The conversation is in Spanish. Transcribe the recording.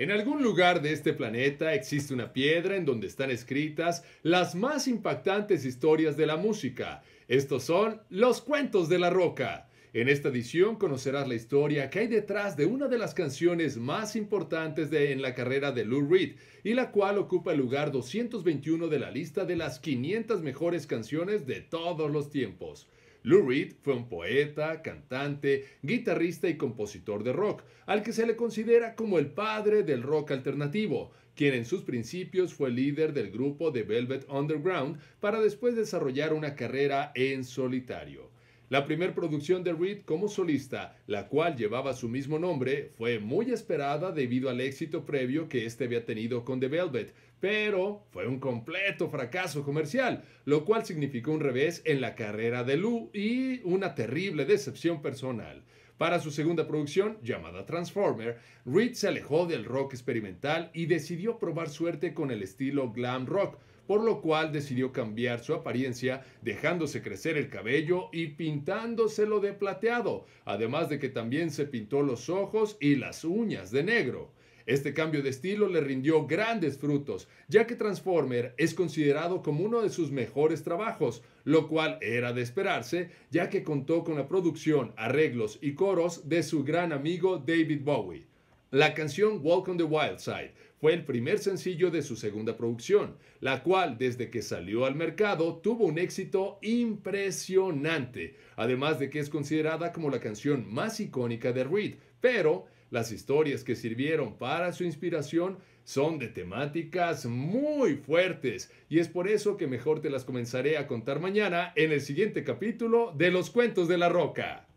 En algún lugar de este planeta existe una piedra en donde están escritas las más impactantes historias de la música. Estos son los cuentos de la roca. En esta edición conocerás la historia que hay detrás de una de las canciones más importantes de, en la carrera de Lou Reed y la cual ocupa el lugar 221 de la lista de las 500 mejores canciones de todos los tiempos. Lou Reed fue un poeta, cantante, guitarrista y compositor de rock, al que se le considera como el padre del rock alternativo, quien en sus principios fue líder del grupo de Velvet Underground para después desarrollar una carrera en solitario. La primera producción de Reed como solista, la cual llevaba su mismo nombre, fue muy esperada debido al éxito previo que éste había tenido con The Velvet, pero fue un completo fracaso comercial, lo cual significó un revés en la carrera de Lou y una terrible decepción personal. Para su segunda producción, llamada Transformer, Reed se alejó del rock experimental y decidió probar suerte con el estilo glam rock, por lo cual decidió cambiar su apariencia, dejándose crecer el cabello y pintándoselo de plateado, además de que también se pintó los ojos y las uñas de negro. Este cambio de estilo le rindió grandes frutos, ya que Transformer es considerado como uno de sus mejores trabajos, lo cual era de esperarse, ya que contó con la producción, arreglos y coros de su gran amigo David Bowie. La canción Walk on the Wild Side fue el primer sencillo de su segunda producción, la cual desde que salió al mercado tuvo un éxito impresionante, además de que es considerada como la canción más icónica de Reed, pero las historias que sirvieron para su inspiración son de temáticas muy fuertes y es por eso que mejor te las comenzaré a contar mañana en el siguiente capítulo de Los Cuentos de la Roca.